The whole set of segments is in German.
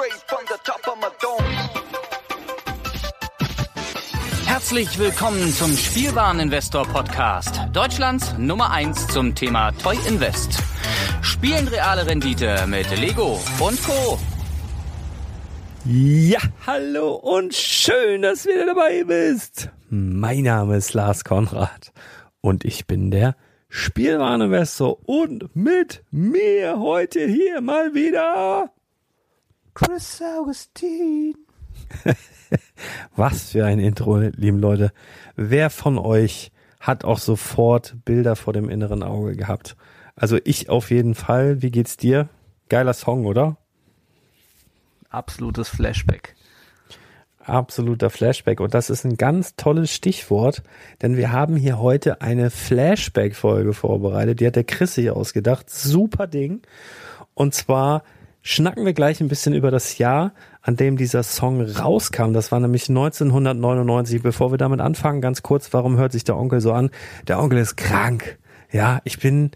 Straight from the top of my dome. Herzlich willkommen zum Spielwareninvestor Podcast. Deutschlands Nummer 1 zum Thema Toy Invest. Spielen reale Rendite mit Lego und Co. Ja, hallo und schön, dass du wieder dabei bist. Mein Name ist Lars Konrad und ich bin der Spielwareninvestor und mit mir heute hier mal wieder Chris Augustin. Was für ein Intro, lieben Leute. Wer von euch hat auch sofort Bilder vor dem inneren Auge gehabt? Also ich auf jeden Fall. Wie geht's dir? Geiler Song, oder? Absolutes Flashback. Absoluter Flashback. Und das ist ein ganz tolles Stichwort, denn wir haben hier heute eine Flashback-Folge vorbereitet. Die hat der Chris sich ausgedacht. Super Ding. Und zwar schnacken wir gleich ein bisschen über das Jahr, an dem dieser Song rauskam. Das war nämlich 1999. Bevor wir damit anfangen, ganz kurz, warum hört sich der Onkel so an? Der Onkel ist krank. Ja, ich bin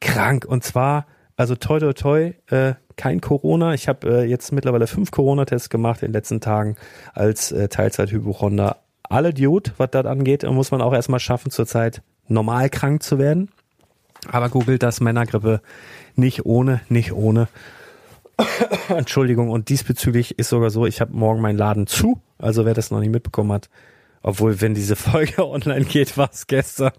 krank. Und zwar, also toi toi toi, äh, kein Corona. Ich habe äh, jetzt mittlerweile fünf Corona-Tests gemacht in den letzten Tagen als äh, Teilzeit-Hypochonder. Alle Dude, was das angeht, muss man auch erstmal schaffen, zurzeit normal krank zu werden. Aber googelt das Männergrippe nicht ohne, nicht ohne. Entschuldigung, und diesbezüglich ist sogar so, ich habe morgen meinen Laden zu. Also wer das noch nicht mitbekommen hat, obwohl, wenn diese Folge online geht, war es gestern.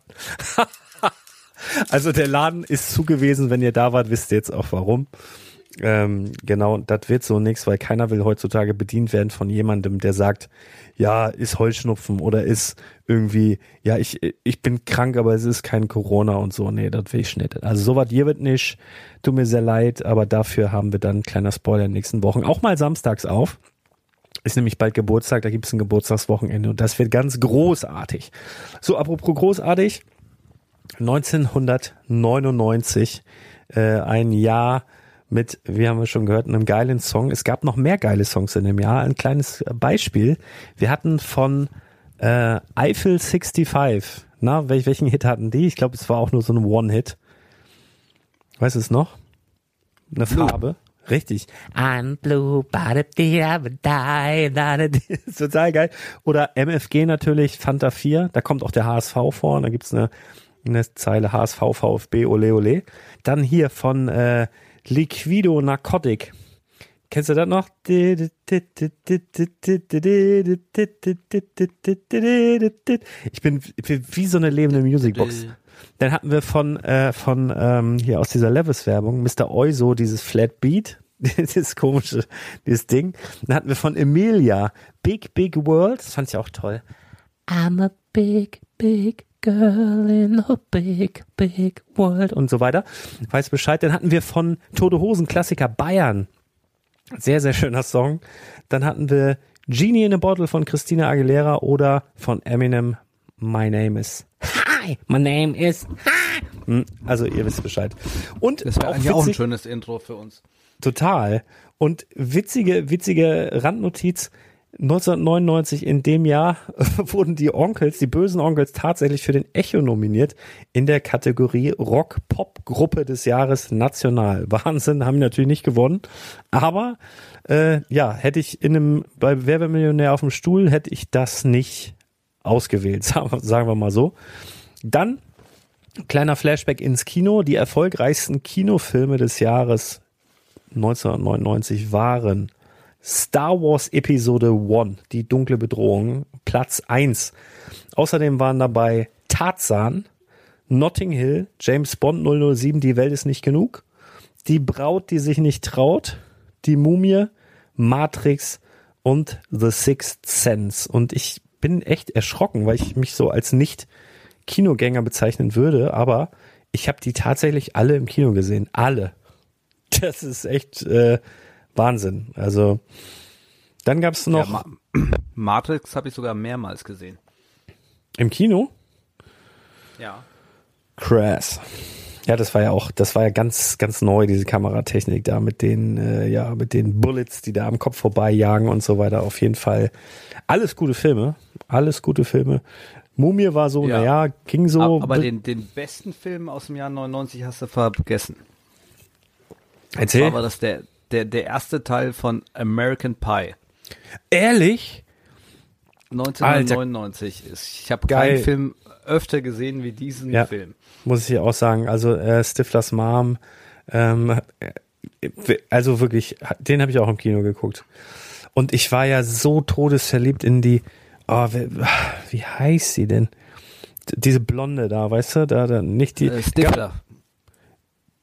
also der Laden ist zu gewesen. Wenn ihr da wart, wisst ihr jetzt auch warum. Ähm, genau, das wird so nichts, weil keiner will heutzutage bedient werden von jemandem, der sagt, ja, ist Heuschnupfen oder ist irgendwie, ja, ich, ich bin krank, aber es ist kein Corona und so. Nee, das will ich nicht. Also sowas hier wird nicht. Tut mir sehr leid, aber dafür haben wir dann, kleiner Spoiler, in den nächsten Wochen auch mal samstags auf. Ist nämlich bald Geburtstag, da gibt es ein Geburtstagswochenende und das wird ganz großartig. So, apropos großartig, 1999, äh, ein Jahr mit, wie haben wir schon gehört, einem geilen Song. Es gab noch mehr geile Songs in dem Jahr. Ein kleines Beispiel. Wir hatten von äh, Eiffel 65, na, welch, welchen Hit hatten die? Ich glaube, es war auch nur so ein One-Hit. Weißt du es noch? Eine Farbe. Richtig. I'm blue, but die die, Total geil. Oder MFG natürlich, Fanta 4, da kommt auch der HSV vor, da gibt's eine, eine Zeile HSV, VfB, ole ole. Dann hier von äh, Liquido Narcotic. Kennst du das noch? Ich bin, wie so eine lebende Musicbox. Dann hatten wir von, äh, von ähm, hier aus dieser Levis-Werbung, Mr. Euso, dieses Flat Beat, dieses komische, dieses Ding. Dann hatten wir von Emilia, Big Big World, das fand ich auch toll. I'm a big, big girl in a big, big world und so weiter. Weiß Bescheid. Dann hatten wir von Tote Hosen Klassiker Bayern. Sehr, sehr schöner Song. Dann hatten wir Genie in a Bottle von Christina Aguilera oder von Eminem My Name is Hi, my name is Hi. Also ihr wisst Bescheid. Und Das wäre auch eigentlich auch ein schönes Intro für uns. Total. Und witzige, witzige Randnotiz. 1999 in dem Jahr wurden die Onkels, die bösen Onkels tatsächlich für den Echo nominiert in der Kategorie Rock-Pop-Gruppe des Jahres national. Wahnsinn, haben natürlich nicht gewonnen. Aber äh, ja, hätte ich in einem, bei Wer wird Millionär auf dem Stuhl, hätte ich das nicht ausgewählt, sagen wir mal so. Dann kleiner Flashback ins Kino. Die erfolgreichsten Kinofilme des Jahres 1999 waren Star Wars Episode 1, die dunkle Bedrohung, Platz 1. Außerdem waren dabei Tarzan, Notting Hill, James Bond 007, Die Welt ist nicht genug, Die Braut, die sich nicht traut, Die Mumie, Matrix und The Sixth Sense. Und ich bin echt erschrocken, weil ich mich so als nicht Kinogänger bezeichnen würde, aber ich habe die tatsächlich alle im Kino gesehen. Alle. Das ist echt äh, Wahnsinn. Also dann gab's Ja, noch Ma Matrix habe ich sogar mehrmals gesehen. im Kino Ja. Crash. Ja, das war ja auch, das war ja ganz, ganz neu, diese Kameratechnik da mit den, äh, ja, mit den Bullets, die da am Kopf vorbeijagen und so weiter. Auf jeden Fall alles gute Filme. Alles gute Filme. Mumie war so, Ja. naja, ging so. aber aber den, den besten Film aus dem Jahr 99 hast du vergessen. Erzähl. War das der, der, der erste Teil von American Pie. Ehrlich? 1999 ist. Ich habe keinen Film öfter gesehen wie diesen Ja. Film. muss ich auch sagen. Also äh, Stiflers Mom, ähm, äh, also wirklich, den habe ich auch im Kino geguckt. Und ich war ja so todesverliebt in die, oh, wie, wie heißt sie denn? Diese Blonde da, weißt du, da, da nicht die. Äh, Stifler.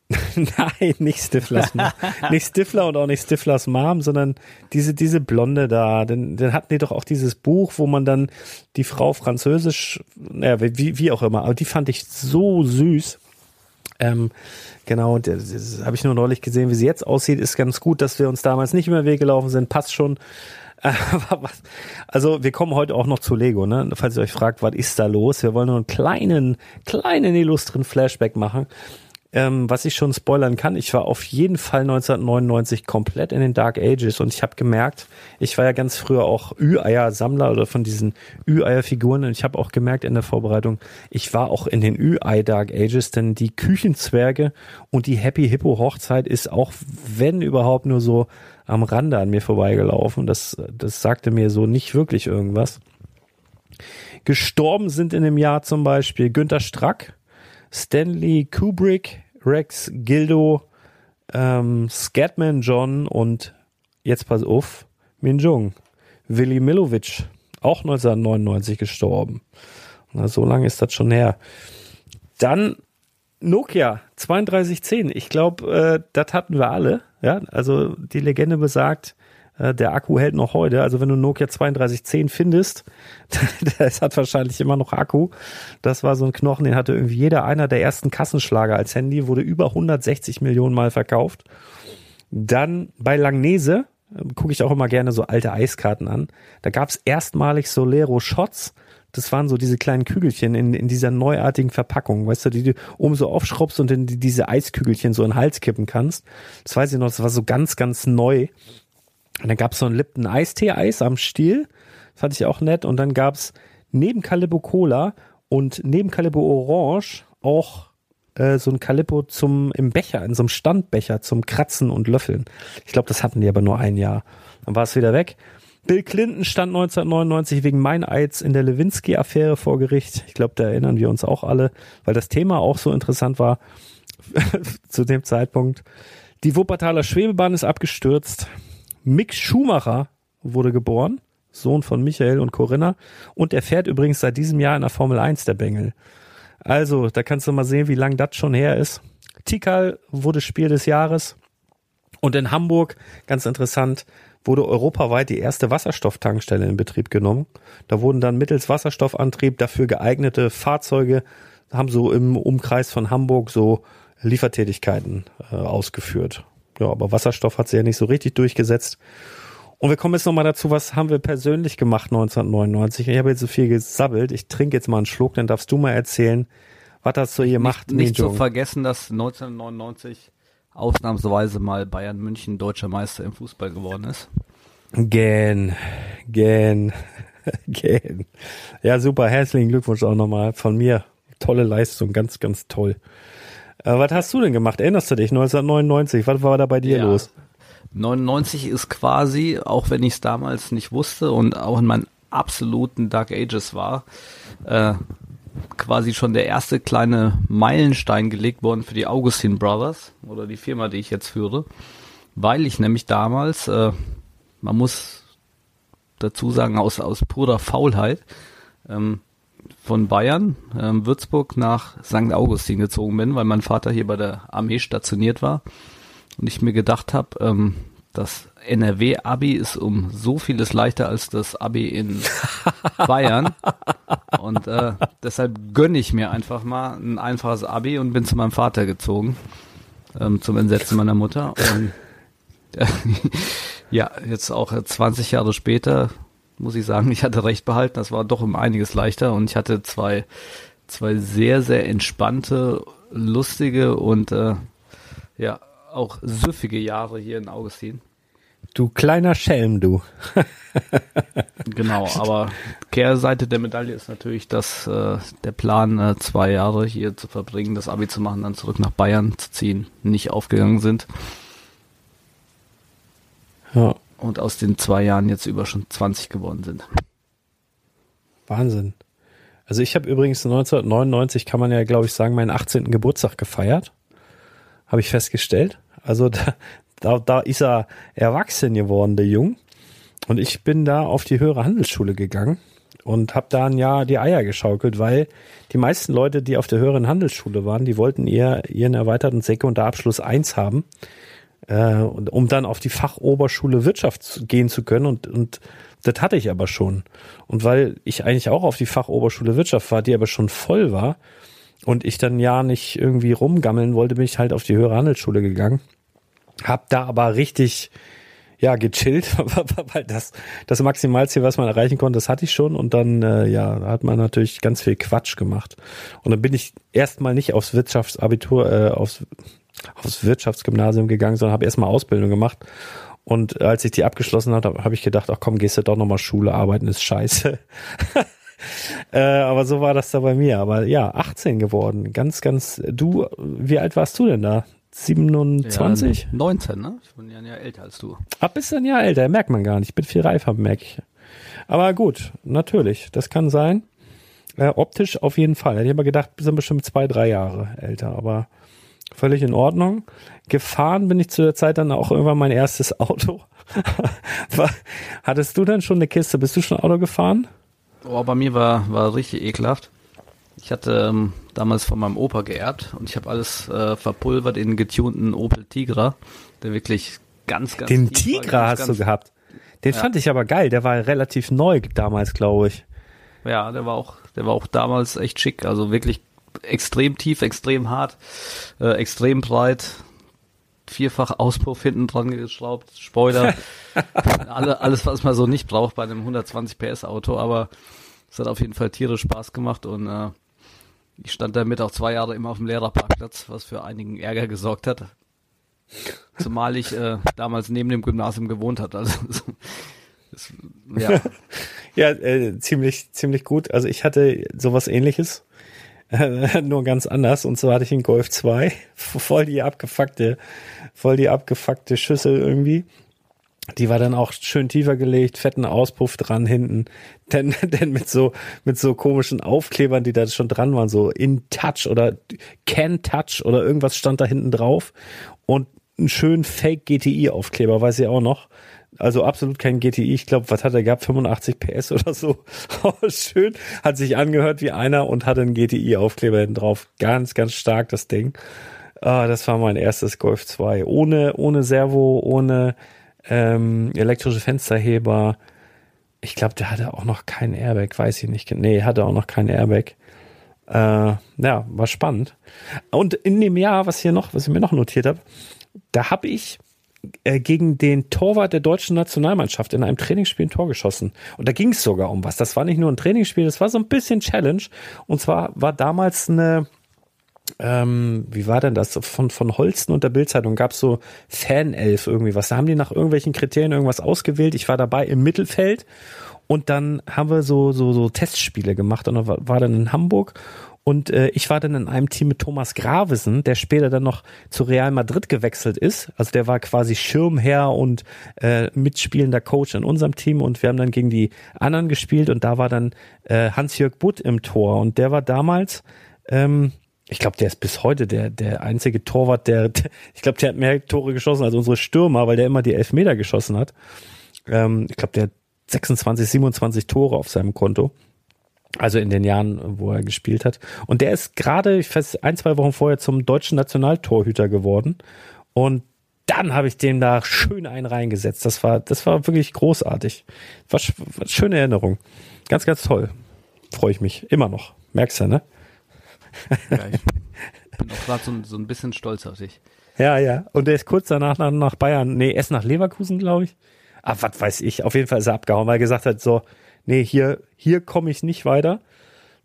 Nein, nicht Stiflers Mom. nicht Stifler und auch nicht Stiflers Mom, sondern diese, diese Blonde da. Dann, dann hatten die doch auch dieses Buch, wo man dann die Frau französisch, naja, wie, wie auch immer, aber die fand ich so süß. Ähm, genau, und das, habe ich nur neulich gesehen, wie sie jetzt aussieht. Ist ganz gut, dass wir uns damals nicht über den Weg gelaufen sind. Passt schon. Also wir kommen heute auch noch zu Lego, ne? Falls ihr euch fragt, was ist da los? Wir wollen nur einen kleinen, kleinen illustren Flashback machen. Ähm, was ich schon spoilern kann, ich war auf jeden Fall 1999 komplett in den Dark Ages und ich habe gemerkt, ich war ja ganz früher auch Ü-Eier-Sammler oder von diesen Ü-Eier-Figuren und ich habe auch gemerkt in der Vorbereitung, ich war auch in den Ü-Ei-Dark Ages, denn die Küchenzwerge und die Happy Hippo Hochzeit ist auch, wenn überhaupt, nur so am Rande an mir vorbeigelaufen. Das, das sagte mir so nicht wirklich irgendwas. Gestorben sind in dem Jahr zum Beispiel Günter Strack, Stanley Kubrick, Rex Gildo, ähm, Scatman John und jetzt pass auf, Minjung. Willy Milovic, auch 1999 gestorben. Na, so lange ist das schon her. Dann Nokia 3210. Ich glaube, äh, das hatten wir alle. Ja, also die Legende besagt, der Akku hält noch heute. Also wenn du Nokia 3210 findest, das hat wahrscheinlich immer noch Akku. Das war so ein Knochen, den hatte irgendwie jeder einer der ersten Kassenschlager als Handy, wurde über 160 Millionen Mal verkauft. Dann bei Langnese äh, gucke ich auch immer gerne so alte Eiskarten an. Da gab es erstmalig Solero Shots. Das waren so diese kleinen Kügelchen in, in dieser neuartigen Verpackung, weißt du, die du oben so aufschraubst und in die, diese Eiskügelchen so in den Hals kippen kannst. Das weiß ich noch, das war so ganz, ganz neu. Und dann gab's so ein Lipton Eistee-Eis am Stiel. Das fand ich auch nett. Und dann gab's neben Calippo Cola und neben Calippo Orange auch äh, so ein Calippo zum im Becher, in so einem Standbecher zum Kratzen und Löffeln. Ich glaube, das hatten die aber nur ein Jahr. Dann war es wieder weg. Bill Clinton stand 1999 wegen Meineids in der Lewinsky-Affäre vor Gericht. Ich glaube, da erinnern wir uns auch alle, weil das Thema auch so interessant war zu dem Zeitpunkt. Die Wuppertaler Schwebebahn ist abgestürzt. Mick Schumacher wurde geboren, Sohn von Michael und Corinna. Und er fährt übrigens seit diesem Jahr in der Formel 1 der Bengel. Also, da kannst du mal sehen, wie lang das schon her ist. Tikal wurde Spiel des Jahres. Und in Hamburg, ganz interessant, wurde europaweit die erste Wasserstofftankstelle in Betrieb genommen. Da wurden dann mittels Wasserstoffantrieb dafür geeignete Fahrzeuge, haben so im Umkreis von Hamburg so Liefertätigkeiten äh, ausgeführt. Ja, aber Wasserstoff hat sich ja nicht so richtig durchgesetzt. Und wir kommen jetzt nochmal dazu, was haben wir persönlich gemacht 1999? Ich habe jetzt so viel gesabbelt. Ich trinke jetzt mal einen Schluck, dann darfst du mal erzählen, was hast du hier gemacht? Nicht, nicht zu vergessen, dass 1999 ausnahmsweise mal Bayern München deutscher Meister im Fußball geworden ist. Gähn, gähn, gähn. Ja, super. Herzlichen Glückwunsch auch nochmal von mir. Tolle Leistung, ganz, ganz toll. Äh, was hast du denn gemacht? Erinnerst du dich? 1999, was war da bei dir Ja. los? 99 ist quasi, auch wenn ich es damals nicht wusste und auch in meinen absoluten Dark Ages war, äh, quasi schon der erste kleine Meilenstein gelegt worden für die Augustin Brothers oder die Firma, die ich jetzt führe, weil ich nämlich damals, äh, man muss dazu sagen, aus, aus purer Faulheit, ähm, von Bayern, ähm, Würzburg nach St. Augustin gezogen bin, weil mein Vater hier bei der Armee stationiert war und ich mir gedacht habe, ähm, das NRW-Abi ist um so vieles leichter als das Abi in Bayern. Und äh, deshalb gönne ich mir einfach mal ein einfaches Abi und bin zu meinem Vater gezogen, ähm, zum Entsetzen meiner Mutter. Und äh, ja, jetzt auch äh, 20 Jahre später muss ich sagen, ich hatte recht behalten. Das war doch um einiges leichter und ich hatte zwei, zwei sehr, sehr entspannte, lustige und äh, ja, auch süffige Jahre hier in Augustin. Du kleiner Schelm, du. Genau, aber Kehrseite der Medaille ist natürlich, dass äh, der Plan, äh, zwei Jahre hier zu verbringen, das Abi zu machen, dann zurück nach Bayern zu ziehen, nicht aufgegangen sind. Ja, Und aus den zwei Jahren jetzt über schon 20 geworden sind. Wahnsinn. Also ich habe übrigens 1999, kann man ja, glaube ich, sagen, meinen 18. Geburtstag gefeiert. Habe ich festgestellt. Also da, da, da ist er erwachsen geworden, der Jung. Und ich bin da auf die höhere Handelsschule gegangen und habe da ein Jahr die Eier geschaukelt, weil die meisten Leute, die auf der höheren Handelsschule waren, die wollten eher ihren erweiterten Sekundarabschluss 1 haben, äh, um dann auf die Fachoberschule Wirtschaft gehen zu können. Und, und das hatte ich aber schon. Und weil ich eigentlich auch auf die Fachoberschule Wirtschaft war, die aber schon voll war und ich dann ja nicht irgendwie rumgammeln wollte, bin ich halt auf die höhere Handelsschule gegangen. Hab da aber richtig, ja, gechillt, weil das, das Maximalziel, was man erreichen konnte, das hatte ich schon. Und dann, äh, ja, hat man natürlich ganz viel Quatsch gemacht. Und dann bin ich erstmal nicht aufs Wirtschaftsabitur, äh, aufs, aufs Wirtschaftsgymnasium gegangen, sondern habe erstmal Ausbildung gemacht. Und als ich die abgeschlossen habe, habe ich gedacht, ach komm, gehst du doch nochmal Schule, arbeiten ist scheiße. äh, aber so war das da bei mir. Aber ja, 18 geworden. Ganz, ganz. Du, wie alt warst du denn da? 27? Ja, 19, ne? Ich bin ja ein Jahr älter als du. Ach, bist ein Jahr älter, merkt man gar nicht. Ich bin viel reifer, merke ich. Aber gut, natürlich, das kann sein. Äh, optisch auf jeden Fall. Ich aber gedacht, wir sind bestimmt zwei, drei Jahre älter. Aber Völlig in Ordnung. Gefahren bin ich zu der Zeit dann auch irgendwann mein erstes Auto. Hattest du denn schon eine Kiste? Bist du schon Auto gefahren? Oh, bei mir war, war richtig ekelhaft. Ich hatte ähm, damals von meinem Opa geerbt und ich habe alles äh, verpulvert in getunten Opel Tigra, der wirklich ganz, ganz Den war, Tigra ganz, hast ganz, du gehabt. Den Ja. fand ich aber geil. Der war relativ neu damals, glaube ich. Ja, der war auch, der war auch damals echt schick. Also wirklich extrem tief, extrem hart, äh, extrem breit, vierfach Auspuff hinten dran geschraubt, Spoiler, alle, alles, was man so nicht braucht bei einem 120 PS Auto, aber es hat auf jeden Fall tierisch Spaß gemacht und äh, ich stand damit auch zwei Jahre immer auf dem Lehrerparkplatz, was für einigen Ärger gesorgt hat. Zumal ich äh, damals neben dem Gymnasium gewohnt hatte. Also, das, ja, Ja, äh, ziemlich, ziemlich gut. Also ich hatte sowas ähnliches. Nur ganz anders. Und zwar hatte ich einen Golf 2. Voll die abgefuckte, voll die abgefuckte Schüssel irgendwie. Die war dann auch schön tiefer gelegt, fetten Auspuff dran hinten. Denn, denn mit so, mit so komischen Aufklebern, die da schon dran waren, so in Touch oder Can Touch oder irgendwas stand da hinten drauf. Und einen schönen Fake GTI Aufkleber, weiß ich auch noch. Also absolut kein GTI. Ich glaube, was hat er gehabt? 85 PS oder so. Aber Schön. Hat sich angehört wie einer und hatte einen GTI-Aufkleber hinten drauf. Ganz, ganz stark das Ding. Ah, das war mein erstes Golf 2. Ohne, ohne Servo, ohne ähm, elektrische Fensterheber. Ich glaube, der hatte auch noch keinen Airbag. Weiß ich nicht. Nee, hatte auch noch keinen Airbag. Äh, ja, war spannend. Und in dem Jahr, was hier noch, was ich mir noch notiert habe, da habe ich äh, gegen den Torwart der deutschen Nationalmannschaft in einem Trainingsspiel ein Tor geschossen. Und da ging es sogar um was. Das war nicht nur ein Trainingsspiel, das war so ein bisschen Challenge. Und zwar war damals eine, ähm, wie war denn das? Von, von Holsten und der Bildzeitung gab es so Fanelf irgendwie was. Da haben die nach irgendwelchen Kriterien irgendwas ausgewählt. Ich war dabei im Mittelfeld und dann haben wir so, so, so Testspiele gemacht und war, war dann in Hamburg und äh, ich war dann in einem Team mit Thomas Gravesen, der später dann noch zu Real Madrid gewechselt ist. Also der war quasi Schirmherr und äh, mitspielender Coach in unserem Team und wir haben dann gegen die anderen gespielt und da war dann äh, Hans-Jörg Butt im Tor und der war damals, ähm, ich glaube, der ist bis heute der, der einzige Torwart, der, ich glaube, der hat mehr Tore geschossen als unsere Stürmer, weil der immer die Elfmeter geschossen hat. Ähm, ich glaube, der hat 26, 27 Tore auf seinem Konto. Also in den Jahren, wo er gespielt hat. Und der ist gerade, ich weiß, ein, zwei Wochen vorher zum deutschen Nationaltorhüter geworden. Und dann habe ich dem da schön einen reingesetzt. Das war, das war wirklich großartig. War, war schöne Erinnerung. Ganz, ganz toll. Freue ich mich. Immer noch. Merkst du, ne? ja ich bin auch gerade so, ein- so ein bisschen stolz auf dich. Ja, ja. Und der ist kurz danach nach, nach Bayern, nee, erst nach Leverkusen, glaube ich. Ah, was weiß ich. Auf jeden Fall ist er abgehauen, weil er gesagt hat, so, nee, hier, hier komme ich nicht weiter.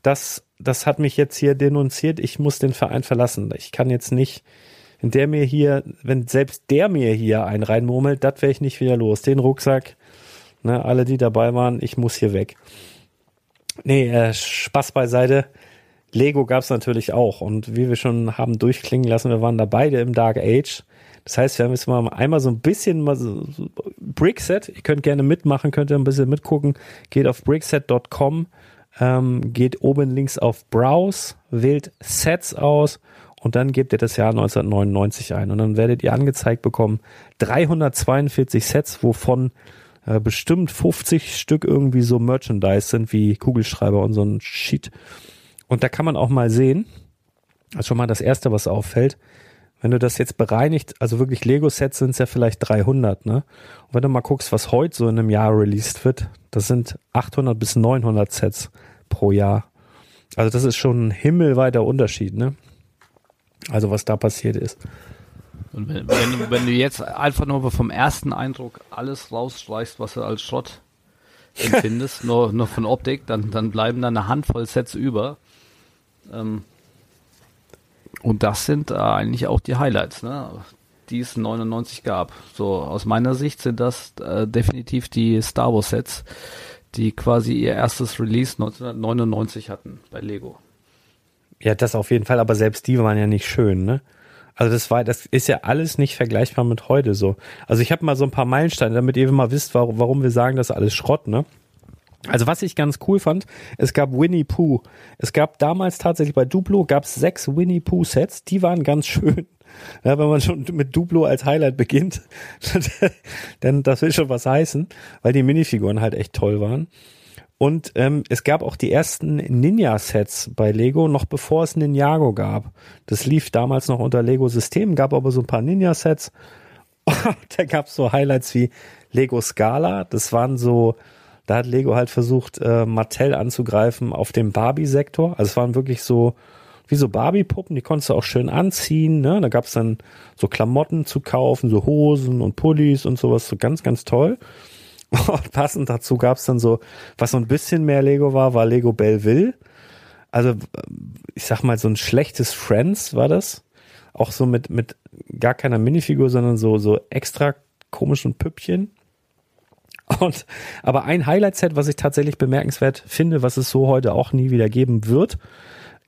Das, das hat mich jetzt hier denunziert. Ich muss den Verein verlassen. Ich kann jetzt nicht, wenn der mir hier, wenn selbst der mir hier einen reinmurmelt, das wäre ich nicht wieder los. Den Rucksack, ne, alle, die dabei waren, ich muss hier weg. Nee, äh, Spaß beiseite. Lego gab's natürlich auch. Und wie wir schon haben durchklingen lassen, wir waren da beide im Dark Age. Das heißt, wir haben jetzt mal einmal so ein bisschen mal so, so Brickset. Ihr könnt gerne mitmachen, könnt ihr ein bisschen mitgucken. Geht auf brickset.com, ähm, geht oben links auf Browse, wählt Sets aus und dann gebt ihr das Jahr 1999 ein. Und dann werdet ihr angezeigt bekommen 342 Sets, wovon äh, bestimmt 50 Stück irgendwie so Merchandise sind wie Kugelschreiber und so ein Sheet. Und da kann man auch mal sehen, das ist schon mal das erste, was auffällt, wenn du das jetzt bereinigt, also wirklich Lego-Sets sind es ja vielleicht 300, ne? Und wenn du mal guckst, was heute so in einem Jahr released wird, das sind 800 bis 900 Sets pro Jahr. Also das ist schon ein himmelweiter Unterschied, ne? Also was da passiert ist. Und wenn, wenn, du, wenn du jetzt einfach nur vom ersten Eindruck alles rausstreichst, was du als Schrott empfindest, nur, nur von Optik, dann, dann bleiben da eine Handvoll Sets über. Ähm, und das sind äh, eigentlich auch die Highlights, ne? die es 99 gab. So aus meiner Sicht sind das äh, definitiv die Star Wars Sets, die quasi ihr erstes Release 1999 hatten bei Lego. Ja, das auf jeden Fall, aber selbst die waren ja nicht schön, ne? Also das war, das ist ja alles nicht vergleichbar mit heute so. Also ich habe mal so ein paar Meilensteine, damit ihr mal wisst, warum, warum wir sagen, das ist alles Schrott, ne? Also was ich ganz cool fand, es gab Winnie Pooh. Es gab damals tatsächlich bei Duplo gab es sechs Winnie Pooh Sets, die waren ganz schön. Ja, wenn man schon mit Duplo als Highlight beginnt, dann das will schon was heißen, weil die Minifiguren halt echt toll waren. Und ähm, es gab auch die ersten Ninja-Sets bei Lego, noch bevor es Ninjago gab. Das lief damals noch unter Lego-Systemen, gab aber so ein paar Ninja-Sets. da gab es so Highlights wie Lego Scala. Das waren so, da hat Lego halt versucht, äh, Mattel anzugreifen auf dem Barbie-Sektor. Also es waren wirklich so, wie so Barbie-Puppen, die konntest du auch schön anziehen. Ne? Da gab es dann so Klamotten zu kaufen, so Hosen und Pullis und sowas, so ganz, ganz toll. Und passend dazu gab es dann so, was so ein bisschen mehr Lego war, war Lego Belleville. Also ich sag mal, so ein schlechtes Friends war das. Auch so mit, mit gar keiner Minifigur, sondern so, so extra komischen Püppchen. Und, aber ein Highlight-Set, was ich tatsächlich bemerkenswert finde, was es so heute auch nie wieder geben wird,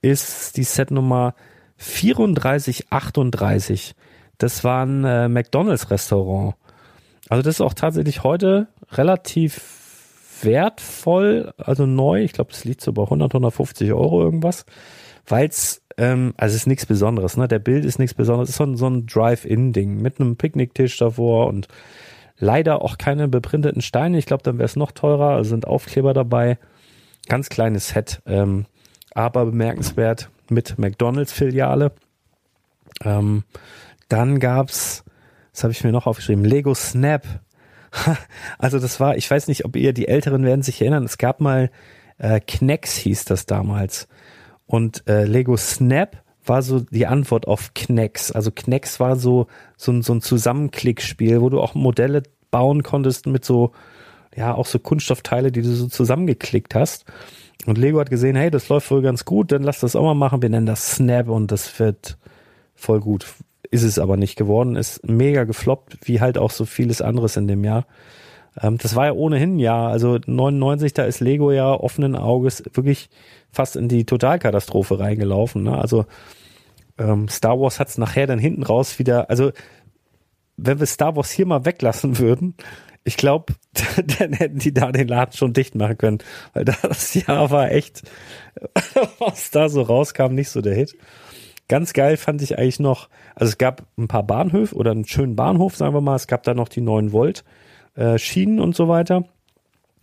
ist die Set Nummer 3438. Das war ein äh, McDonalds Restaurant. Also das ist auch tatsächlich heute relativ wertvoll, also neu. Ich glaube, das liegt so bei 100, 150 Euro irgendwas, weil es ähm, also es ist nichts Besonderes. Ne, der Bild ist nichts Besonderes. Es ist so ein, so ein Drive-In-Ding mit einem Picknicktisch davor und leider auch keine beprinteten Steine. Ich glaube, dann wäre es noch teurer. Also sind Aufkleber dabei. Ganz kleines Set, ähm, aber bemerkenswert mit McDonalds-Filiale. Ähm, dann gab's das habe ich mir noch aufgeschrieben, Lego Snap. also das war, ich weiß nicht, ob ihr die Älteren werden sich erinnern, es gab mal äh, Knex hieß das damals. Und äh, Lego Snap war so die Antwort auf Knex. Also Knex war so, so, ein so ein Zusammenklickspiel, wo du auch Modelle bauen konntest mit so, ja, auch so Kunststoffteile, die du so zusammengeklickt hast. Und Lego hat gesehen, hey, das läuft wohl ganz gut, dann lass das auch mal machen. Wir nennen das Snap und das wird voll gut ist es aber nicht geworden, ist mega gefloppt, wie halt auch so vieles anderes in dem Jahr. Ähm, das war ja ohnehin ja, also 99, da ist Lego ja offenen Auges wirklich fast in die Totalkatastrophe reingelaufen. Ne? Also ähm, Star Wars hat es nachher dann hinten raus wieder, also wenn wir Star Wars hier mal weglassen würden, ich glaube, dann hätten die da den Laden schon dicht machen können, weil das Jahr war echt, was da so rauskam, nicht so der Hit. Ganz geil fand ich eigentlich noch, also es gab ein paar Bahnhöfe oder einen schönen Bahnhof, sagen wir mal. Es gab da noch die 9 Volt äh, Schienen und so weiter.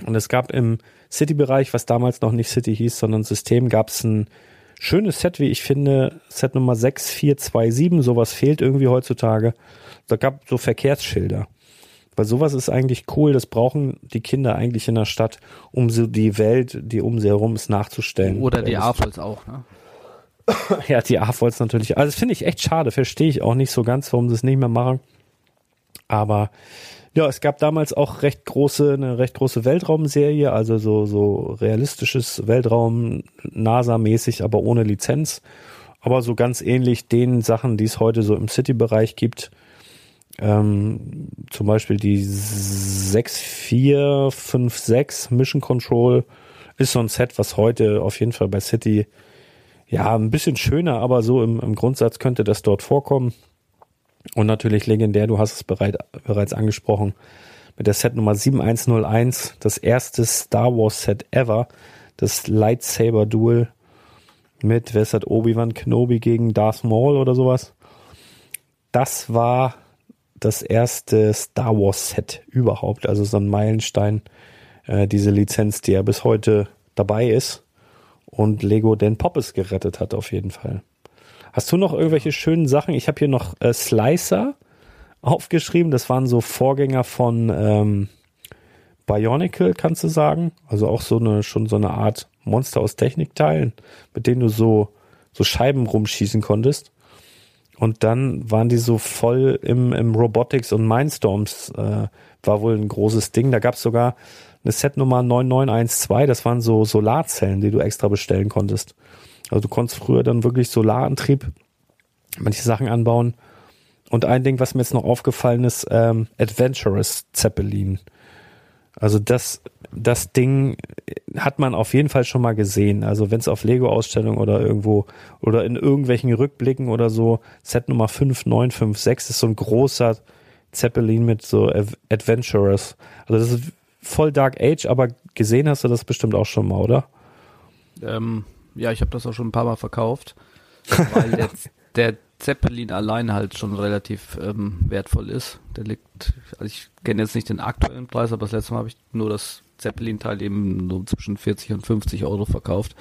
Und es gab im City-Bereich, was damals noch nicht City hieß, sondern System, gab es ein schönes Set, wie ich finde, Set Nummer 6427, sowas fehlt irgendwie heutzutage. Da gab so Verkehrsschilder. Weil sowas ist eigentlich cool, das brauchen die Kinder eigentlich in der Stadt, um so die Welt, die um sie herum ist, nachzustellen. Oder die AFOLs auch, ne? ja, die AFOLs natürlich. Also das finde ich echt schade, verstehe ich auch nicht so ganz, warum sie es nicht mehr machen. Aber ja, es gab damals auch recht große, eine recht große Weltraumserie, also so, so realistisches Weltraum, NASA-mäßig, aber ohne Lizenz. Aber so ganz ähnlich den Sachen, die es heute so im City-Bereich gibt. Ähm, zum Beispiel die 6456 Mission Control ist so ein Set, was heute auf jeden Fall bei City ja, ein bisschen schöner, aber so im, im Grundsatz könnte das dort vorkommen. Und natürlich legendär, du hast es bereit, bereits angesprochen, mit der Set Nummer 7101, das erste Star Wars Set ever, das Lightsaber Duel mit, wer ist das, Obi-Wan Kenobi gegen Darth Maul oder sowas. Das war das erste Star Wars Set überhaupt, also so ein Meilenstein, äh, diese Lizenz, die ja bis heute dabei ist und Lego den Poppes gerettet hat auf jeden Fall. Hast du noch irgendwelche schönen Sachen? Ich habe hier noch äh, Slicer aufgeschrieben. Das waren so Vorgänger von ähm, Bionicle, kannst du sagen. Also auch so eine schon so eine Art Monster aus Technikteilen, mit denen du so so Scheiben rumschießen konntest. Und dann waren die so voll im, im Robotics und Mindstorms, äh, war wohl ein großes Ding. Da gab es sogar eine Setnummer 9912, das waren so Solarzellen, die du extra bestellen konntest. Also du konntest früher dann wirklich Solarantrieb, manche Sachen anbauen. Und ein Ding, was mir jetzt noch aufgefallen ist, ähm, Adventurous Zeppelin. Also das, das Ding hat man auf jeden Fall schon mal gesehen. Also wenn es auf Lego-Ausstellungen oder irgendwo oder in irgendwelchen Rückblicken oder so, Set Nummer 5956 ist so ein großer Zeppelin mit so Adventurous. Also das ist voll Dark Age, aber gesehen hast du das bestimmt auch schon mal, oder? Ähm, ja, ich habe das auch schon ein paar Mal verkauft, weil der, der Zeppelin allein halt schon relativ ähm, wertvoll ist. Der liegt, also ich kenne jetzt nicht den aktuellen Preis, aber das letzte Mal habe ich nur das Zeppelin-Teil eben so zwischen 40 und 50 Euro verkauft.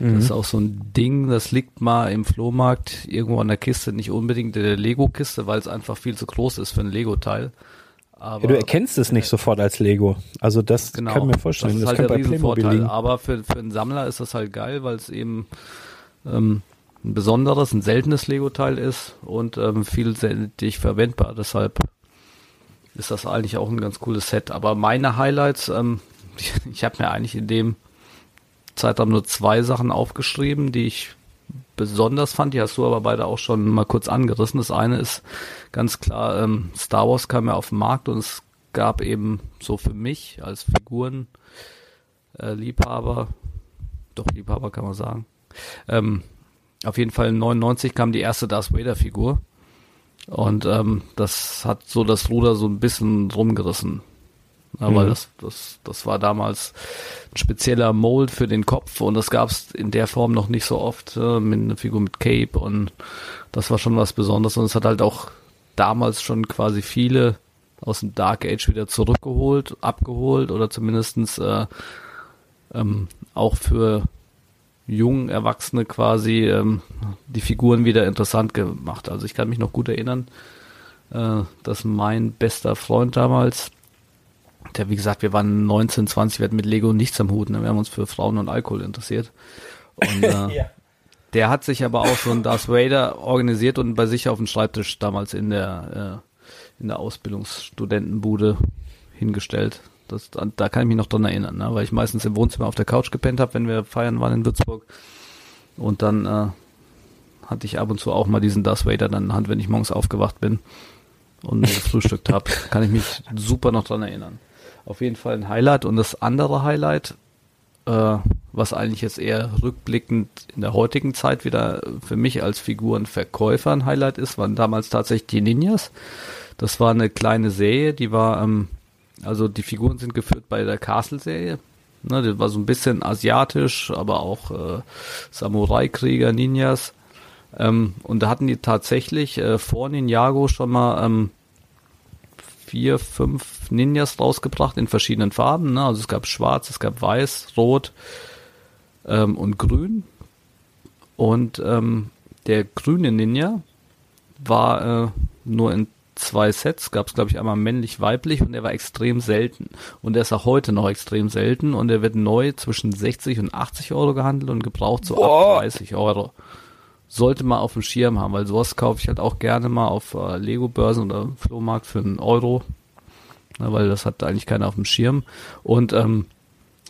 Das ist auch so ein Ding, das liegt mal im Flohmarkt irgendwo an der Kiste, nicht unbedingt in der Lego-Kiste, weil es einfach viel zu groß ist für ein Lego-Teil. Aber Ja, du erkennst es nicht sofort als Lego. Also das Genau. kann ich mir vorstellen. Das Das, ist halt kann der Riesenvorteil. liegen. Aber für, für einen Sammler ist das halt geil, weil es eben ähm, ein besonderes, ein seltenes Lego-Teil ist und ähm, vielseitig verwendbar. Deshalb ist das eigentlich auch ein ganz cooles Set. Aber meine Highlights, ähm, ich habe mir eigentlich in dem Zeitraum nur zwei Sachen aufgeschrieben, die ich besonders fand. Die hast du aber beide auch schon mal kurz angerissen. Das eine ist ganz klar, ähm, Star Wars kam ja auf den Markt und es gab eben so für mich als Figuren äh, Liebhaber, doch Liebhaber kann man sagen. Ähm, auf jeden Fall 99 kam die erste Darth Vader Figur und ähm, das hat so das Ruder so ein bisschen rumgerissen. Weil Mhm. das, das, das war damals ein spezieller Mold für den Kopf und das gab es in der Form noch nicht so oft, äh, mit einer Figur mit Cape und das war schon was Besonderes und es hat halt auch damals schon quasi viele aus dem Dark Age wieder zurückgeholt, abgeholt oder zumindestens äh, ähm, auch für jungen Erwachsene quasi ähm, die Figuren wieder interessant gemacht. Also ich kann mich noch gut erinnern, äh, dass mein bester Freund damals, der wie gesagt, wir waren 19, 20, wir hatten mit Lego nichts am Hut, ne? wir haben uns für Frauen und Alkohol interessiert. Und äh, der hat sich aber auch so ein Darth Vader organisiert und bei sich auf dem Schreibtisch damals in der äh, in der Ausbildungsstudentenbude hingestellt. Das, da kann ich mich noch dran erinnern, ne? weil ich meistens im Wohnzimmer auf der Couch gepennt habe, wenn wir feiern waren in Würzburg. Und dann äh, hatte ich ab und zu auch mal diesen Darth Vader dann in der Hand, wenn ich morgens aufgewacht bin und gefrühstückt habe. Kann ich mich super noch dran erinnern. Auf jeden Fall ein Highlight. Und das andere Highlight, äh, was eigentlich jetzt eher rückblickend in der heutigen Zeit wieder für mich als Figurenverkäufer ein Highlight ist, waren damals tatsächlich die Ninjas. Das war eine kleine Serie, die war, ähm, also die Figuren sind geführt bei der Castle-Serie. Ne, die war so ein bisschen asiatisch, aber auch äh, Samurai-Krieger, Ninjas. Ähm, und da hatten die tatsächlich äh, vor Ninjago schon mal ähm, vier, fünf Ninjas rausgebracht in verschiedenen Farben. Ne? Also es gab schwarz, es gab weiß, rot ähm, und grün. Und ähm, der grüne Ninja war äh, nur in zwei Sets, gab es glaube ich einmal männlich-weiblich und der war extrem selten. Und der ist auch heute noch extrem selten und der wird neu zwischen 60 und 80 Euro gehandelt und gebraucht so ab 30 Euro. Sollte man auf dem Schirm haben, weil sowas kaufe ich halt auch gerne mal auf äh, Lego-Börsen oder Flohmarkt für einen Euro. Ne, weil das hat eigentlich keiner auf dem Schirm. Und ähm,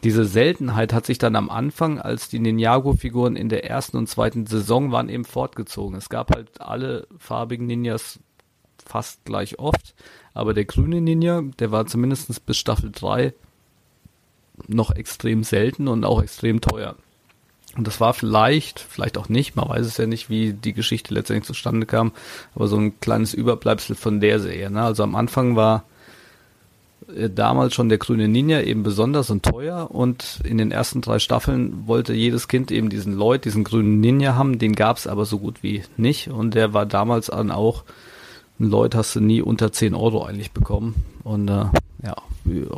diese Seltenheit hat sich dann am Anfang, als die Ninjago-Figuren in der ersten und zweiten Saison waren, eben fortgezogen. Es gab halt alle farbigen Ninjas fast gleich oft, aber der grüne Ninja, der war zumindest bis Staffel 3 noch extrem selten und auch extrem teuer. Und das war vielleicht, vielleicht auch nicht, man weiß es ja nicht, wie die Geschichte letztendlich zustande kam, aber so ein kleines Überbleibsel von der Serie. Ne? Also am Anfang war äh, damals schon der grüne Ninja eben besonders und teuer und in den ersten drei Staffeln wollte jedes Kind eben diesen Lloyd, diesen grünen Ninja haben, den gab es aber so gut wie nicht und der war damals dann auch, ein Lloyd hast du nie unter 10 Euro eigentlich bekommen und äh, ja,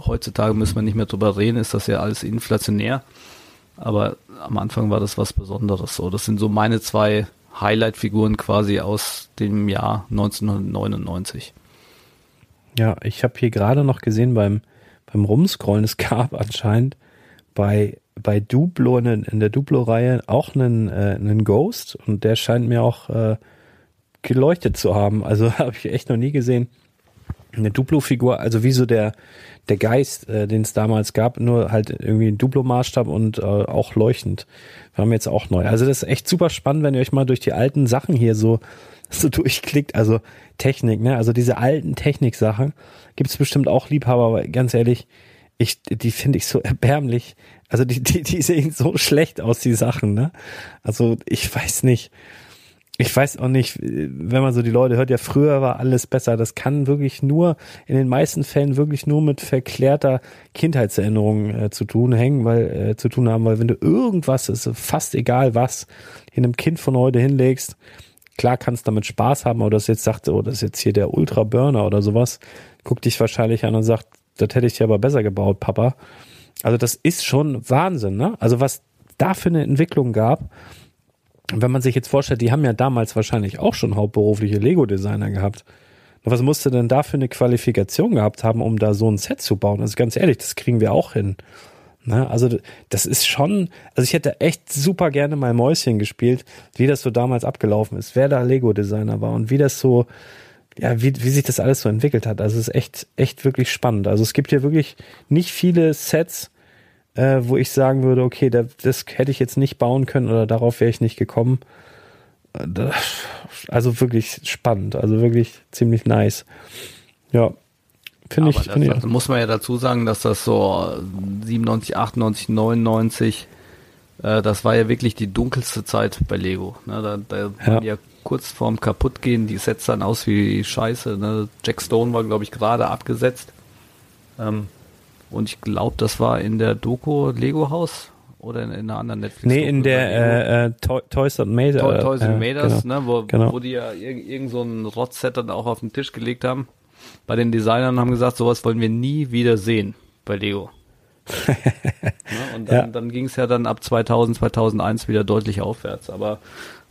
heutzutage müssen wir nicht mehr drüber reden, ist das ja alles inflationär, aber am Anfang war das was Besonderes so. Das sind so meine zwei Highlight-Figuren quasi aus dem Jahr 1999. Ja, ich habe hier gerade noch gesehen beim, beim Rumscrollen, es gab anscheinend bei, bei Duplo in, in der Duplo-Reihe auch einen, äh, einen Ghost und der scheint mir auch äh, geleuchtet zu haben. Also habe ich echt noch nie gesehen. Eine Duplo-Figur, also wie so der, der Geist, äh, den es damals gab, nur halt irgendwie ein Duplo-Maßstab und äh, auch leuchtend. Wir haben jetzt auch neu. Also das ist echt super spannend, wenn ihr euch mal durch die alten Sachen hier so, so durchklickt. Also Technik, ne? Also diese alten Technik-Sachen gibt es bestimmt auch Liebhaber, aber ganz ehrlich, ich, die finde ich so erbärmlich. Also die, die, die sehen so schlecht aus, die Sachen, ne? Also ich weiß nicht. Ich weiß auch nicht, wenn man so die Leute hört, ja, früher war alles besser. Das kann wirklich nur, in den meisten Fällen wirklich nur mit verklärter Kindheitserinnerung äh, zu tun hängen, weil, äh, zu tun haben, weil wenn du irgendwas, ist fast egal was, in einem Kind von heute hinlegst, klar kannst damit Spaß haben, aber das jetzt sagt, oh, das ist jetzt hier der Ultra Burner oder sowas, guckt dich wahrscheinlich an und sagt, das hätte ich dir aber besser gebaut, Papa. Also das ist schon Wahnsinn, ne? Also was da für eine Entwicklung gab, wenn man sich jetzt vorstellt, die haben ja damals wahrscheinlich auch schon hauptberufliche Lego-Designer gehabt. Was musste denn da für eine Qualifikation gehabt haben, um da so ein Set zu bauen? Also ganz ehrlich, das kriegen wir auch hin. Ne? Also das ist schon, also ich hätte echt super gerne mal Mäuschen gespielt, wie das so damals abgelaufen ist, wer da Lego-Designer war und wie das so, ja, wie, wie sich das alles so entwickelt hat. Also es ist echt, echt wirklich spannend. Also es gibt hier wirklich nicht viele Sets, äh, wo ich sagen würde, okay, da, das hätte ich jetzt nicht bauen können oder darauf wäre ich nicht gekommen. Äh, also wirklich spannend, also wirklich ziemlich nice. Ja, finde ich. Find das, ich muss man ja dazu sagen, dass das so 97, 98, 99, äh, das war ja wirklich die dunkelste Zeit bei Lego. Ne? Da, da Ja. ja kurz vorm Kaputtgehen, die Sets sahen aus wie Scheiße. Ne? Jack Stone war, glaube ich, gerade abgesetzt. Ähm, und ich glaube, das war in der Doku Lego Haus oder in, in einer anderen Netflix. nee, in der äh, äh, Toy- Toys that Made Toy, äh, Toys äh, and Maders, genau. ne, wo, genau. wo die ja irg irgend so ein Rotset dann auch auf den Tisch gelegt haben. Bei den Designern haben gesagt, sowas wollen wir nie wieder sehen bei Lego. ne, und dann, Ja. dann ging es ja dann ab 2000, 2001 wieder deutlich aufwärts. Aber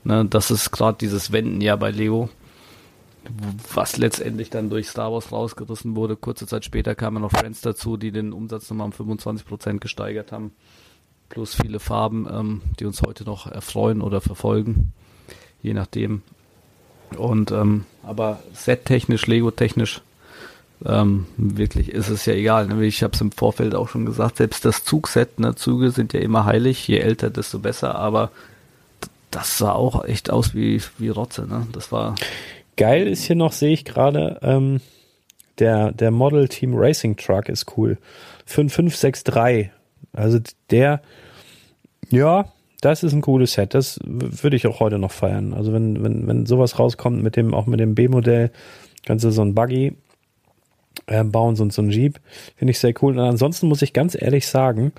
ne, das ist gerade dieses Wendenjahr bei Lego, was letztendlich dann durch Star Wars rausgerissen wurde. Kurze Zeit später kamen noch Friends dazu, die den Umsatz nochmal um 25 Prozent gesteigert haben. Plus viele Farben, ähm, die uns heute noch erfreuen oder verfolgen. Je nachdem. Und ähm, aber set-technisch, Lego-technisch, ähm, wirklich ist es ja egal. Ne? Ich habe es im Vorfeld auch schon gesagt, selbst das Zugset, ne, Züge sind ja immer heilig, je älter, desto besser, aber das sah auch echt aus wie, wie Rotze, ne? Das war Geil ist hier noch, sehe ich gerade, ähm, der, der Model Team Racing Truck ist cool. 5563. Also der, ja, das ist ein cooles Set. Das würde ich auch heute noch feiern. Also wenn, wenn, wenn sowas rauskommt mit dem, auch mit dem B-Modell, kannst du so ein Buggy äh, bauen, so, so ein Jeep. Finde ich sehr cool. Und ansonsten muss ich ganz ehrlich sagen,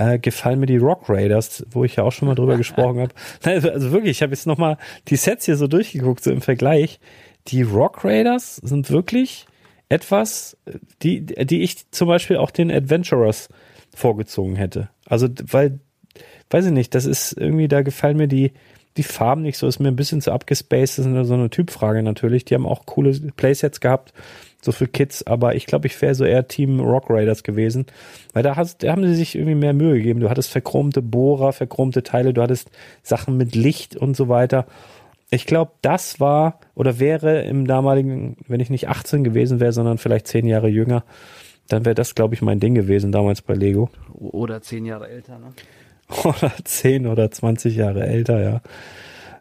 äh, gefallen mir die Rock Raiders, wo ich ja auch schon mal drüber gesprochen habe. Nein, Also wirklich, ich habe jetzt nochmal die Sets hier so durchgeguckt, so im Vergleich. Die Rock Raiders sind wirklich etwas, die, die ich zum Beispiel auch den Adventurers vorgezogen hätte. Also, weil, weiß ich nicht, das ist irgendwie, da gefallen mir die, die Farben nicht so, ist mir ein bisschen zu abgespaced, das ist nur so eine Typfrage natürlich. Die haben auch coole Playsets gehabt, so für Kids, aber ich glaube, ich wäre so eher Team Rock Raiders gewesen, weil da, hast, da haben sie sich irgendwie mehr Mühe gegeben. Du hattest verchromte Bohrer, verchromte Teile, du hattest Sachen mit Licht und so weiter. Ich glaube, das war oder wäre im damaligen, wenn ich nicht 18 gewesen wäre, sondern vielleicht 10 Jahre jünger, dann wäre das, glaube ich, mein Ding gewesen damals bei Lego. oder zehn Jahre älter, ne? Oder 10 oder 20 Jahre älter, ja.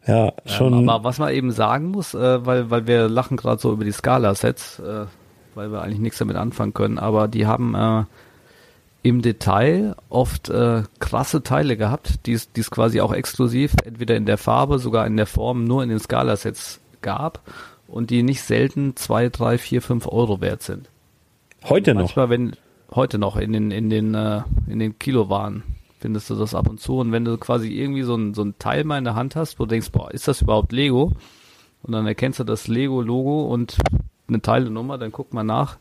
Ja, schon. Ähm, aber was man eben sagen muss, äh, weil, weil wir lachen gerade so über die Scala-Sets, äh, weil wir eigentlich nichts damit anfangen können, aber die haben äh, im Detail oft äh, krasse Teile gehabt, die es die es quasi auch exklusiv, entweder in der Farbe, sogar in der Form, nur in den Scala-Sets gab und die nicht selten zwei, drei, vier, fünf Euro wert sind. heute noch. Manchmal, wenn heute noch in den in den äh, in den Kilowaren findest du das ab und zu und wenn du quasi irgendwie so ein so ein Teil mal in der Hand hast, wo du denkst, boah, ist das überhaupt Lego? Und dann erkennst du das Lego Logo und eine Teilenummer, dann guck mal nach.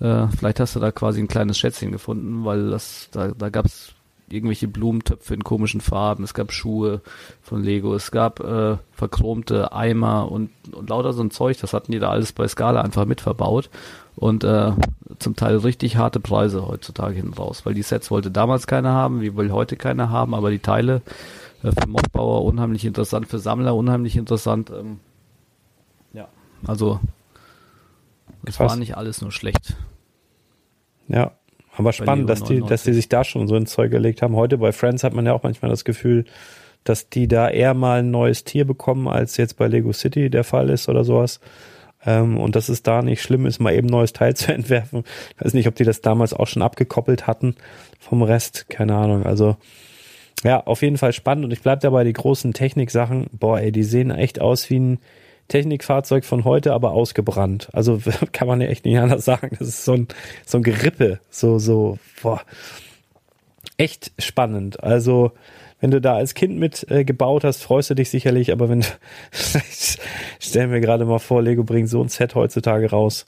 Äh, vielleicht hast du da quasi ein kleines Schätzchen gefunden, weil das da da gab's irgendwelche Blumentöpfe in komischen Farben, es gab Schuhe von Lego, es gab äh, verchromte Eimer und, und lauter so ein Zeug, das hatten die da alles bei Scala einfach mit verbaut und äh, zum Teil richtig harte Preise heutzutage hinten raus, weil die Sets wollte damals keiner haben, wie will heute keiner haben, aber die Teile äh, für Mockbauer unheimlich interessant, für Sammler unheimlich interessant. Ähm, ja, also es war nicht alles nur schlecht. Ja, aber spannend, dass die, dass die 99. sich da schon so ein Zeug gelegt haben. Heute bei Friends hat man ja auch manchmal das Gefühl, dass die da eher mal ein neues Tier bekommen, als jetzt bei Lego City der Fall ist oder sowas. Ähm, und dass es da nicht schlimm ist, mal eben ein neues Teil zu entwerfen. Ich weiß nicht, ob die das damals auch schon abgekoppelt hatten vom Rest. Keine Ahnung. Also Ja, auf jeden Fall spannend und ich bleib dabei, die großen Techniksachen, boah, ey, die sehen echt aus wie ein Technikfahrzeug von heute, aber ausgebrannt. Also kann man ja echt nicht anders sagen. Das ist so ein, so ein Gerippe, so, so, boah. Echt spannend. Also, wenn du da als Kind mit äh, gebaut hast, freust du dich sicherlich, aber wenn ich stell mir gerade mal vor, Lego bringt so ein Set heutzutage raus.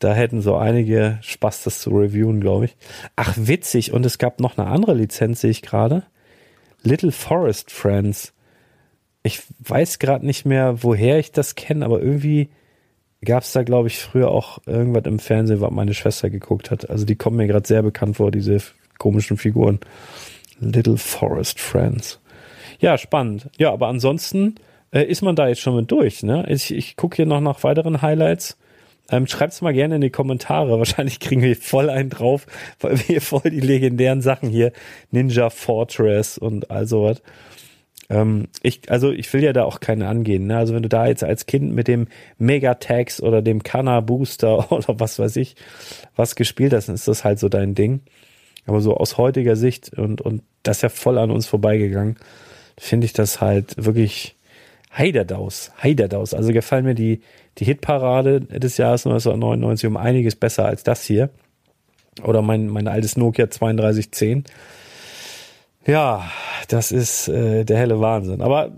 Da hätten so einige Spaß, das zu reviewen, glaube ich. Ach, witzig. Und es gab noch eine andere Lizenz, sehe ich gerade. Little Forest Friends. Ich weiß gerade nicht mehr, woher ich das kenne, aber irgendwie gab es da, glaube ich, früher auch irgendwas im Fernsehen, was meine Schwester geguckt hat. Also die kommen mir gerade sehr bekannt vor, diese komischen Figuren. Little Forest Friends. Ja, spannend. Ja, aber ansonsten äh, ist man da jetzt schon mit durch. Ne? Ich, ich gucke hier noch nach weiteren Highlights. Ähm, schreibt's mal gerne in die Kommentare. Wahrscheinlich kriegen wir voll einen drauf, weil wir hier voll die legendären Sachen hier, Ninja Fortress und all sowas. Ähm, ich, also ich will ja da auch keine angehen. Ne? Also wenn du da jetzt als Kind mit dem Megatax oder dem Kana Booster oder was weiß ich was gespielt hast, dann ist das halt so dein Ding. Aber so aus heutiger Sicht und, und das ist ja voll an uns vorbeigegangen, finde ich das halt wirklich Heiderdaus, Heiderdaus. Also gefallen mir die, die Hitparade des Jahres 1999 um einiges besser als das hier. Oder mein, mein altes Nokia 3210. Ja, das ist äh, der helle Wahnsinn. Aber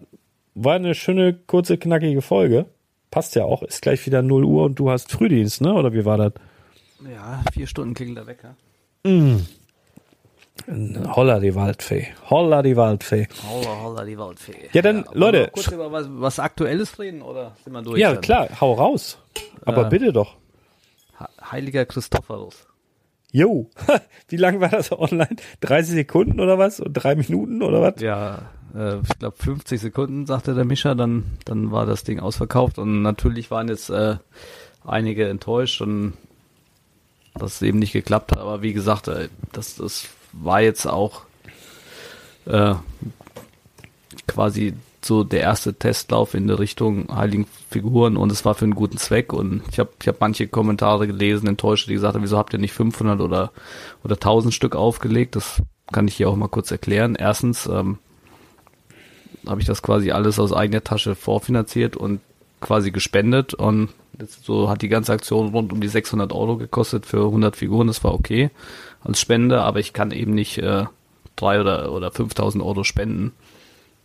war eine schöne, kurze, knackige Folge. Passt ja auch. Ist gleich wieder 0 Uhr und du hast Frühdienst, ne? Oder wie war das? Ja, vier Stunden klingelt der Wecker. Holla die Waldfee. Holla die Waldfee. Holla, holla, die Waldfee. Ja, dann, wollen Leute, kurz über was, was Aktuelles reden oder sind wir durch? Ja, dann? klar, hau raus. Aber Äh. bitte doch. He- Heiliger Christophorus. Jo, wie lang war das online? 30 Sekunden oder was? Und drei Minuten oder was? Ja, äh, ich glaube 50 Sekunden, sagte der Mischer, dann, dann war das Ding ausverkauft und natürlich waren jetzt äh, einige enttäuscht und dass es eben nicht geklappt hat. Aber wie gesagt, äh, das, das war jetzt auch äh, quasi so der erste Testlauf in der Richtung heiligen Figuren und es war für einen guten Zweck und ich habe ich hab manche Kommentare gelesen, enttäuscht, die gesagt haben, wieso habt ihr nicht 500 oder oder 1000 Stück aufgelegt? Das kann ich hier auch mal kurz erklären. Erstens ähm, habe ich das quasi alles aus eigener Tasche vorfinanziert und quasi gespendet und so hat die ganze Aktion rund um die 600 Euro gekostet für 100 Figuren. Das war okay als Spende, aber ich kann eben nicht äh, drei oder oder 5000 Euro spenden.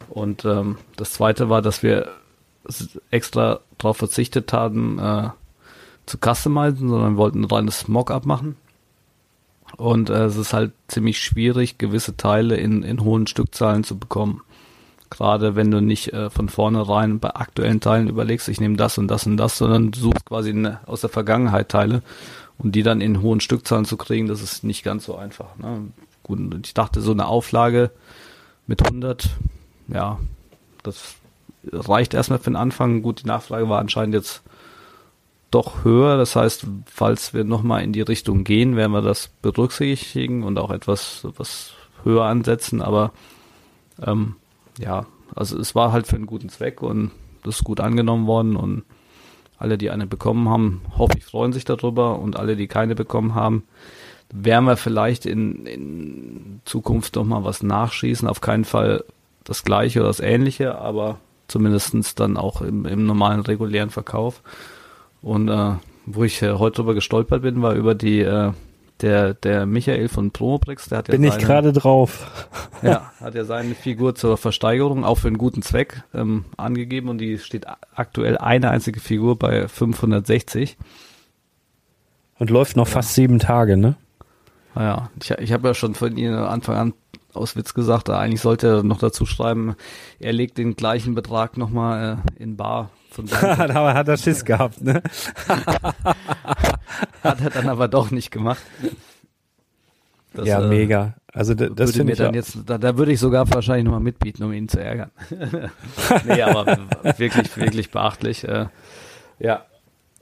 Und ähm, das zweite war, dass wir extra darauf verzichtet haben, äh, zu customizen, sondern wollten ein reines Mock-up machen. Und äh, es ist halt ziemlich schwierig, gewisse Teile in, in hohen Stückzahlen zu bekommen. Gerade wenn du nicht äh, von vornherein bei aktuellen Teilen überlegst, ich nehme das und das und das, sondern du suchst quasi eine, aus der Vergangenheit Teile und die dann in hohen Stückzahlen zu kriegen, das ist nicht ganz so einfach. Ne? Gut, ich dachte, so eine Auflage mit 100, ja, das reicht erstmal für den Anfang. Gut, die Nachfrage war anscheinend jetzt doch höher. Das heißt, falls wir nochmal in die Richtung gehen, werden wir das berücksichtigen und auch etwas was höher ansetzen. Aber ähm, ja, also es war halt für einen guten Zweck und das ist gut angenommen worden und alle, die eine bekommen haben, hoffe ich, freuen sich darüber und alle, die keine bekommen haben, werden wir vielleicht in, in Zukunft noch mal was nachschießen. Auf keinen Fall das Gleiche oder das Ähnliche, aber zumindestens dann auch im, im normalen regulären Verkauf. Und äh, wo ich äh, heute drüber gestolpert bin, war über die äh, der der Michael von Promobrix, der hat ja Bin ich seine- gerade drauf. ja, hat ja seine Figur zur Versteigerung auch für einen guten Zweck ähm, angegeben und die steht aktuell eine einzige Figur bei 560. Und läuft noch fast sieben Tage, ne? Naja, ich, ich habe ja schon von Ihnen Anfang an aus Witz gesagt, eigentlich sollte er noch dazu schreiben, er legt den gleichen Betrag nochmal äh, in Bar von seinem Aber hat er Schiss gehabt, ne? Hat er dann aber doch nicht gemacht. Das, ja, äh, mega. Also da- das würde finde ich dann jetzt, da, da würde ich sogar wahrscheinlich nochmal mitbieten, um ihn zu ärgern. nee, aber wirklich, wirklich beachtlich. Äh, ja.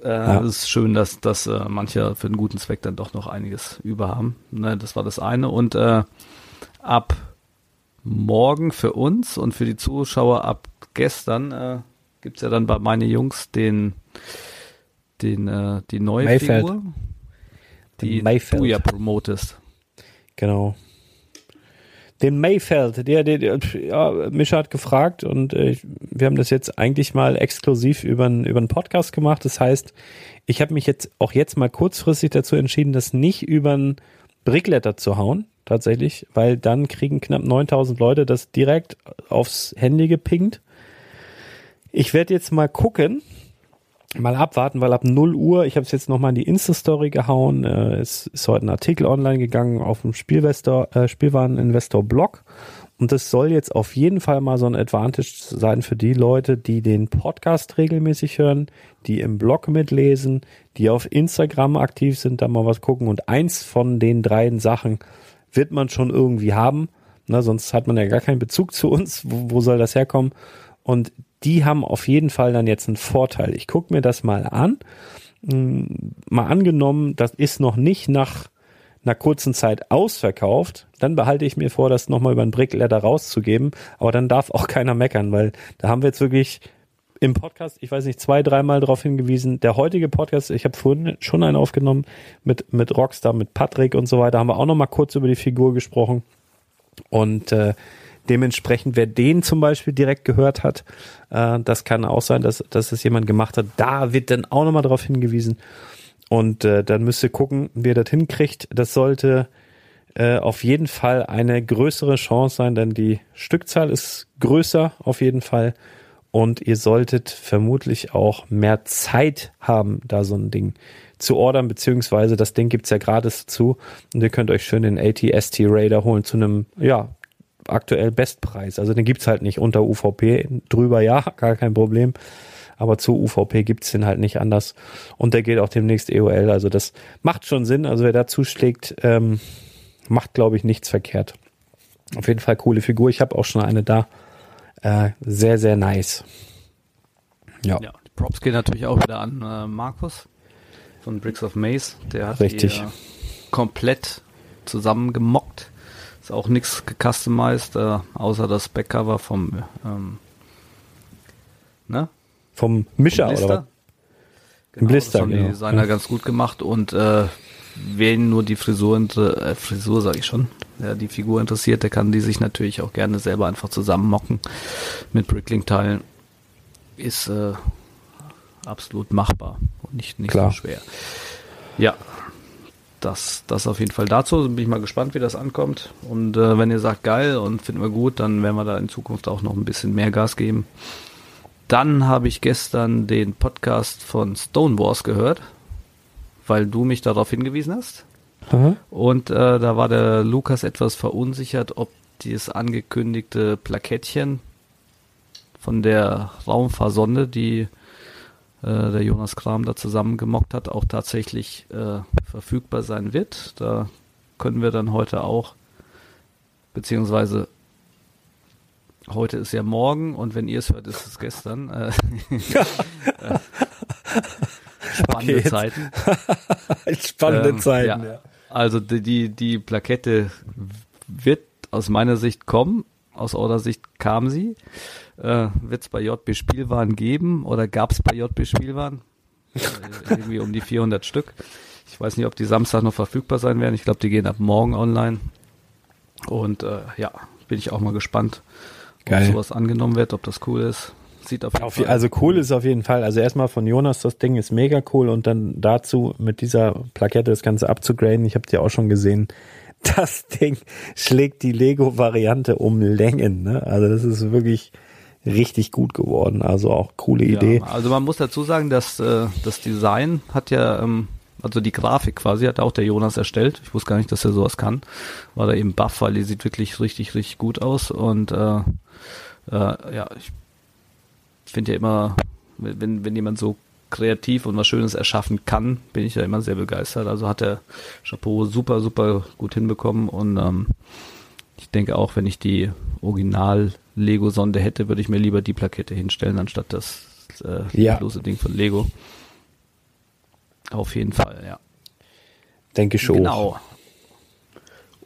Äh, Es ist schön, dass, dass äh, manche für einen guten Zweck dann doch noch einiges über haben. Ne, das war das eine. Und äh, ab morgen für uns und für die Zuschauer ab gestern äh, gibt's ja dann bei meine Jungs den, den äh, die neue Mayfeld. Figur, die Mayfeld. du ja promotest. Genau. Den Mayfeld, der, der, der ja, Mischa hat gefragt und äh, wir haben das jetzt eigentlich mal exklusiv über einen über einen Podcast gemacht. Das heißt, ich habe mich jetzt auch jetzt mal kurzfristig dazu entschieden, das nicht über ein Brickletter zu hauen, tatsächlich, weil dann kriegen knapp 9000 Leute das direkt aufs Handy gepinkt. Ich werde jetzt mal gucken, mal abwarten, weil ab 0 Uhr, ich habe es jetzt nochmal in die Insta-Story gehauen, äh, es ist heute ein Artikel online gegangen auf dem äh, Spielwareninvestor-Blog und das soll jetzt auf jeden Fall mal so ein Advantage sein für die Leute, die den Podcast regelmäßig hören, die im Blog mitlesen, die auf Instagram aktiv sind, da mal was gucken und eins von den dreien Sachen wird man schon irgendwie haben, ne, sonst hat man ja gar keinen Bezug zu uns, wo, wo soll das herkommen? Und die haben auf jeden Fall dann jetzt einen Vorteil. Ich gucke mir das mal an. Hm, Mal angenommen, das ist noch nicht nach einer kurzen Zeit ausverkauft, dann behalte ich mir vor, das nochmal über ein Brickletter rauszugeben. Aber dann darf auch keiner meckern, weil da haben wir jetzt wirklich im Podcast, ich weiß nicht, zwei, dreimal darauf hingewiesen. Der heutige Podcast, ich habe vorhin schon einen aufgenommen mit, mit Rockstar, mit Patrick und so weiter, haben wir auch nochmal kurz über die Figur gesprochen. Und äh, Dementsprechend, wer den zum Beispiel direkt gehört hat, äh, das kann auch sein, dass, dass es jemand gemacht hat. Da wird dann auch nochmal darauf hingewiesen. Und äh, dann müsst ihr gucken, wie ihr das hinkriegt. Das sollte äh, auf jeden Fall eine größere Chance sein, denn die Stückzahl ist größer auf jeden Fall. Und ihr solltet vermutlich auch mehr Zeit haben, da so ein Ding zu ordern, beziehungsweise das Ding gibt's ja gratis zu. Und ihr könnt euch schön den ATST Raider holen zu einem, ja, aktuell Bestpreis. Also den gibt's halt nicht unter UVP. Drüber ja, gar kein Problem. Aber zu UVP gibt's den halt nicht anders. Und der geht auch demnächst EOL. Also das macht schon Sinn. Also wer da zuschlägt, ähm, macht, glaube ich, nichts verkehrt. Auf jeden Fall coole Figur. Ich habe auch schon eine da. Äh, sehr, sehr nice. Ja. Ja, die Props gehen natürlich auch wieder an äh, Markus von Bricks of Maze. Der hat Richtig. die äh, komplett zusammengemockt. Ist auch nichts gecustomized, äh, außer das Backcover vom ähm, ne? Vom Mischer Vom oder was? Genau, Blister, das haben die genau. Designer ganz gut gemacht und äh, wen nur die Frisur, äh, Frisur sage ich schon, ja, die Figur interessiert, der kann die sich natürlich auch gerne selber einfach zusammenmocken mit Bricklink-Teilen. Ist äh, absolut machbar und nicht, nicht Klar. so schwer. Ja, das, das auf jeden Fall dazu. Bin ich mal gespannt, wie das ankommt. Und äh, wenn ihr sagt, geil und finden wir gut, dann werden wir da in Zukunft auch noch ein bisschen mehr Gas geben. Dann habe ich gestern den Podcast von Stonewars gehört, weil du mich darauf hingewiesen hast. Aha. Und äh, da war der Lukas etwas verunsichert, ob dieses angekündigte Plakettchen von der Raumfahrsonde, die äh, der Jonas Kram da zusammengemockt hat, auch tatsächlich äh, verfügbar sein wird. Da können wir dann heute auch, beziehungsweise heute ist ja morgen und wenn ihr es hört, ist es gestern. Äh, äh, spannende Okay, Zeiten. Spannende Ähm, Zeiten. ja. Ja. Also die, die, die Plakette wird aus meiner Sicht kommen. Aus eurer Sicht kam sie. Äh, wird es bei JB Spielwaren geben oder gab es bei JB Spielwaren? Äh, irgendwie um die 400 Stück. Ich weiß nicht, ob die Samstag noch verfügbar sein werden. Ich glaube, die gehen ab morgen online. Und äh, ja, bin ich auch mal gespannt, Geil. ob sowas angenommen wird, ob das cool ist. Sieht auf jeden Auf, Fall also cool ist auf jeden Fall. Also erstmal von Jonas, das Ding ist mega cool und dann dazu mit dieser Plakette das Ganze abzugraden. Ich habe die auch schon gesehen. Das Ding schlägt die Lego-Variante um Längen. Ne? Also das ist wirklich richtig gut geworden. Also auch coole Idee. Ja, also man muss dazu sagen, dass äh, das Design hat ja, ähm, also die Grafik quasi hat auch der Jonas erstellt. Ich wusste gar nicht, dass er sowas kann. War da eben baff, weil die sieht wirklich richtig, richtig gut aus. Und äh, äh, ja, ich finde ja immer, wenn, wenn jemand so kreativ und was Schönes erschaffen kann, bin ich ja immer sehr begeistert. Also hat der Chapeau super, super gut hinbekommen und ähm, ich denke auch, wenn ich die Original-Lego-Sonde hätte, würde ich mir lieber die Plakette hinstellen, anstatt das äh, Ja. bloße Ding von Lego. Auf jeden Fall, ja. Denke schon. Genau.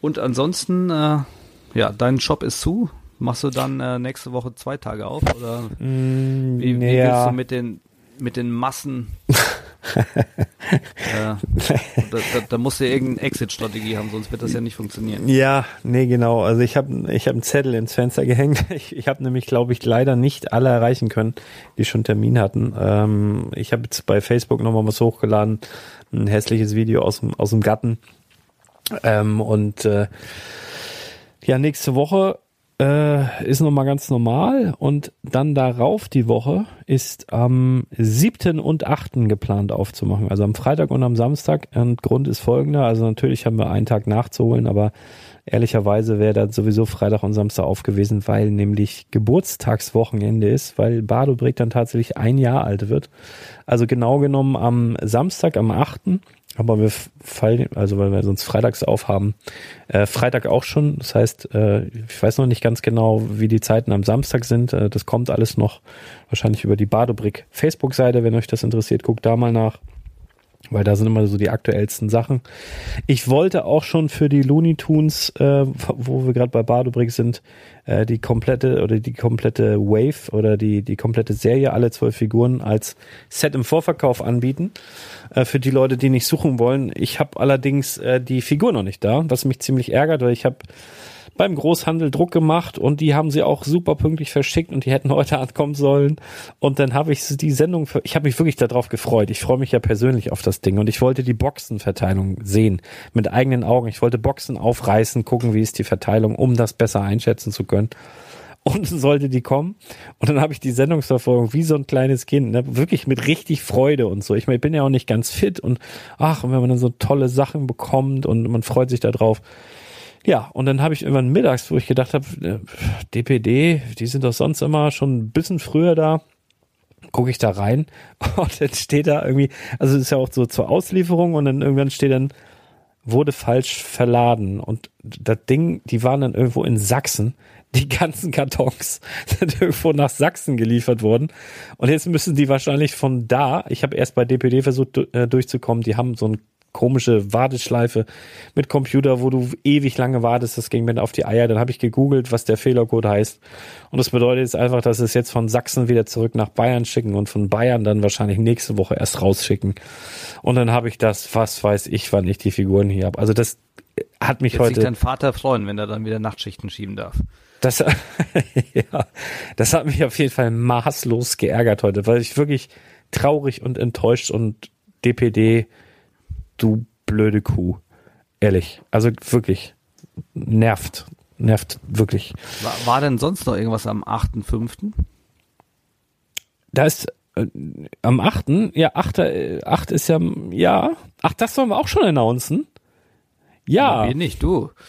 Und ansonsten, äh, ja, dein Shop ist zu. Machst du dann äh, nächste Woche zwei Tage auf? Oder Mm, wie, wie ja. willst du mit den, mit den Massen Ja. da, da, da musst du ja irgendeine Exit-Strategie haben, sonst wird das ja nicht funktionieren. Ja, nee, genau. Also ich habe ich hab einen Zettel ins Fenster gehängt. Ich, ich habe nämlich, glaube ich, leider nicht alle erreichen können, die schon Termin hatten. Ähm, ich habe jetzt bei Facebook nochmal was hochgeladen, ein hässliches Video aus dem, aus dem Gatten. Ähm, und äh, ja, nächste Woche äh, ist nochmal ganz normal und dann darauf die Woche ist am 7. und 8. geplant aufzumachen. Also am Freitag und am Samstag. Und Grund ist folgender. Also natürlich haben wir einen Tag nachzuholen, aber ehrlicherweise wäre dann sowieso Freitag und Samstag auf gewesen, weil nämlich Geburtstagswochenende ist, weil Badobrick dann tatsächlich ein Jahr alt wird. Also genau genommen am Samstag, am 8. Aber wir fallen, also weil wir sonst freitags aufhaben, äh, Freitag auch schon. Das heißt, äh, ich weiß noch nicht ganz genau, wie die Zeiten am Samstag sind. Äh, das kommt alles noch wahrscheinlich über die Badobrick Facebook-Seite. Wenn euch das interessiert, guckt da mal nach. Weil da sind immer so die aktuellsten Sachen. Ich wollte auch schon für die Looney Tunes, äh, wo wir gerade bei Badobrick sind, äh, die komplette oder die komplette Wave oder die, die komplette Serie, alle zwölf Figuren als Set im Vorverkauf anbieten. Äh, für die Leute, die nicht suchen wollen. Ich habe allerdings äh, die Figur noch nicht da, was mich ziemlich ärgert, weil ich habe beim Großhandel Druck gemacht und die haben sie auch super pünktlich verschickt und die hätten heute ankommen sollen. Und dann habe ich die Sendung, für, ich habe mich wirklich darauf gefreut. Ich freue mich ja persönlich auf das Ding und ich wollte die Boxenverteilung sehen mit eigenen Augen. Ich wollte Boxen aufreißen, gucken, wie ist die Verteilung, um das besser einschätzen zu können. Und sollte die kommen. Und dann habe ich die Sendungsverfolgung wie so ein kleines Kind, ne? wirklich mit richtig Freude und so. Ich, meine, ich bin ja auch nicht ganz fit und ach, wenn man dann so tolle Sachen bekommt und man freut sich darauf. Ja, und dann habe ich irgendwann mittags, wo ich gedacht habe, äh, DPD, die sind doch sonst immer schon ein bisschen früher da. Gucke ich da rein und dann steht da irgendwie, also ist ja auch so zur Auslieferung und dann irgendwann steht dann, wurde falsch verladen. Und das Ding, die waren dann irgendwo in Sachsen. Die ganzen Kartons sind irgendwo nach Sachsen geliefert worden. Und jetzt müssen die wahrscheinlich von da, ich habe erst bei DPD versucht äh, durchzukommen, die haben so ein komische Warteschleife mit Computer, wo du ewig lange wartest. Das ging mir auf die Eier. Dann habe ich gegoogelt, was der Fehlercode heißt. Und das bedeutet jetzt einfach, dass es jetzt von Sachsen wieder zurück nach Bayern schicken und von Bayern dann wahrscheinlich nächste Woche erst rausschicken. Und dann habe ich das, was weiß ich, wann ich die Figuren hier habe. Also das hat mich Wird heute. sich dein Vater freuen, wenn er dann wieder Nachtschichten schieben darf. Das, ja, das hat mich auf jeden Fall maßlos geärgert heute, weil ich wirklich traurig und enttäuscht und DPD, du blöde Kuh. Ehrlich. Also wirklich. Nervt. Nervt wirklich. War, war denn sonst noch irgendwas am 8.5.? Da ist äh, am 8. Ja, 8. äh, 8 ist ja, ja. Ach, das sollen wir auch schon announcen? Ja. Wir nicht, du.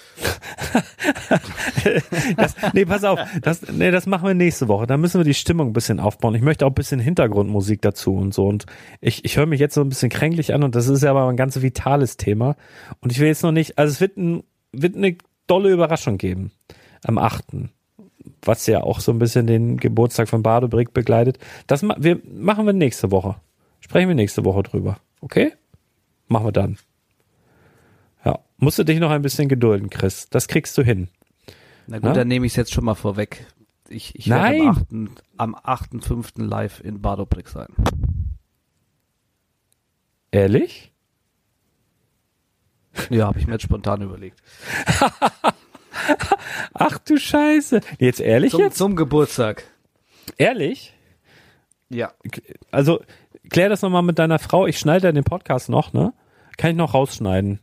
Das, nee, pass auf, das, nee, das machen wir nächste Woche. Da müssen wir die Stimmung ein bisschen aufbauen. Ich möchte auch ein bisschen Hintergrundmusik dazu und so. Und ich, ich höre mich jetzt so ein bisschen kränklich an und das ist ja aber ein ganz vitales Thema. Und ich will jetzt noch nicht, also es wird, ein, wird eine dolle Überraschung geben am 8. Was ja auch so ein bisschen den Geburtstag von Badebrick begleitet. Das ma wir, machen wir nächste Woche. Sprechen wir nächste Woche drüber. Okay? Machen wir dann. Musst du dich noch ein bisschen gedulden, Chris. Das kriegst du hin. Na gut, Na? dann nehme ich es jetzt schon mal vorweg. Ich, ich werde am 8. am 8.5. live in Badobrick sein. Ehrlich? Ja, habe ich mir jetzt spontan überlegt. Ach du Scheiße. Jetzt ehrlich Zum, jetzt? zum Geburtstag. Ehrlich? Ja. Also klär das nochmal mit deiner Frau. Ich schneide ja den Podcast noch, ne? Kann ich noch rausschneiden.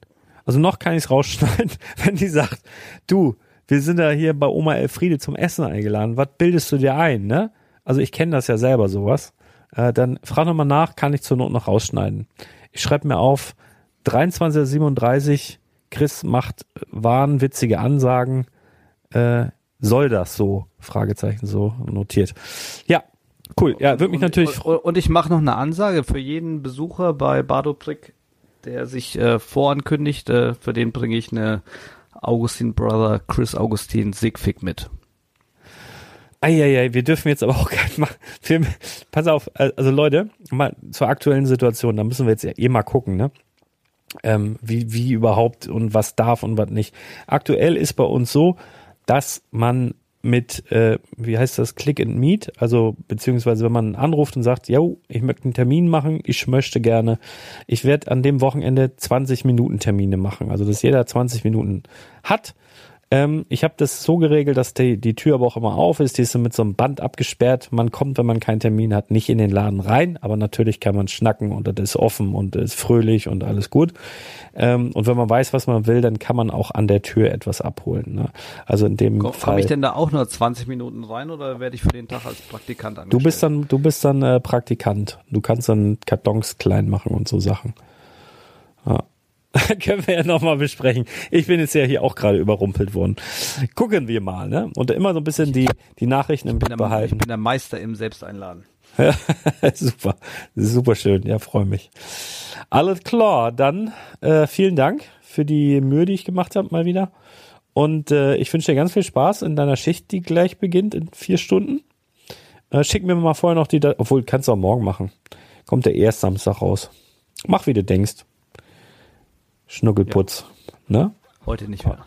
Also noch kann ich es rausschneiden, wenn die sagt, du, wir sind ja hier bei Oma Elfriede zum Essen eingeladen. Was bildest du dir ein, ne? Also ich kenne das ja selber sowas. Äh, dann frag nochmal nach, kann ich zur Not noch rausschneiden. Ich schreibe mir auf 23.37 Chris macht wahnwitzige Ansagen. Äh, soll das so? Fragezeichen so notiert. Ja, cool. Ja, würde mich und, natürlich Und, und ich mache noch eine Ansage für jeden Besucher bei Badobrick, der sich äh, vorankündigt. Äh, für den bringe ich eine Augustin Brother Chris Augustin Sigfig mit. Eieiei, wir dürfen jetzt aber auch keinen Film. Pass auf, äh, also Leute, mal zur aktuellen Situation, da müssen wir jetzt eh mal gucken, ne? Ähm, wie, wie überhaupt und was darf und was nicht. Aktuell ist bei uns so, dass man mit, äh, wie heißt das, Click and Meet, also beziehungsweise wenn man anruft und sagt, yo, ich möchte einen Termin machen, ich möchte gerne, ich werde an dem Wochenende 20 Minuten Termine machen, also dass jeder 20 Minuten hat ähm, ich habe das so geregelt, dass die, die Tür aber auch immer auf ist. Die ist mit so einem Band abgesperrt. Man kommt, wenn man keinen Termin hat, nicht in den Laden rein, aber natürlich kann man schnacken und das ist offen und ist fröhlich und alles gut. Ähm, und wenn man weiß, was man will, dann kann man auch an der Tür etwas abholen. Ne? Also in dem Komm, Fall. Komme ich denn da auch nur 20 Minuten rein oder werde ich für den Tag als Praktikant angestellt? Du bist dann, du bist dann äh, Praktikant. Du kannst dann Kartons klein machen und so Sachen. Ja. Können wir ja nochmal besprechen. Ich bin jetzt ja hier auch gerade überrumpelt worden. Gucken wir mal, ne? Und immer so ein bisschen die, die Nachrichten im Blick der, ich behalten. bin der Meister im Selbsteinladen. super, super schön. Ja, freue mich. Alles klar, dann äh, vielen Dank für die Mühe, die ich gemacht habe, mal wieder. Und äh, ich wünsche dir ganz viel Spaß in deiner Schicht, die gleich beginnt in vier Stunden. Äh, schick mir mal vorher noch die, obwohl kannst du auch morgen machen. Kommt der erst Samstag raus. Mach wie du denkst. Schnuckelputz. Ne? Heute nicht mehr.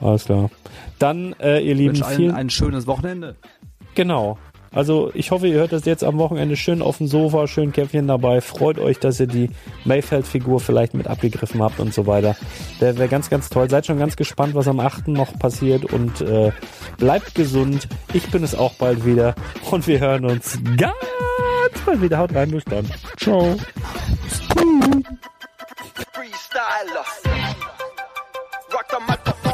Alles klar. Dann, äh, ihr Ich Lieben, allen vielen, ein schönes Wochenende. Genau. Also ich hoffe, ihr hört das jetzt am Wochenende schön auf dem Sofa, schön Käffchen dabei. Freut euch, dass ihr die Mayfeld-Figur vielleicht mit abgegriffen habt und so weiter. Der wäre ganz, ganz toll. Seid schon ganz gespannt, was am 8. noch passiert und äh, bleibt gesund. Ich bin es auch bald wieder und wir hören uns ganz bald wieder. Haut rein, bis dann. Ciao. Freestyler. Rock the motherfucker.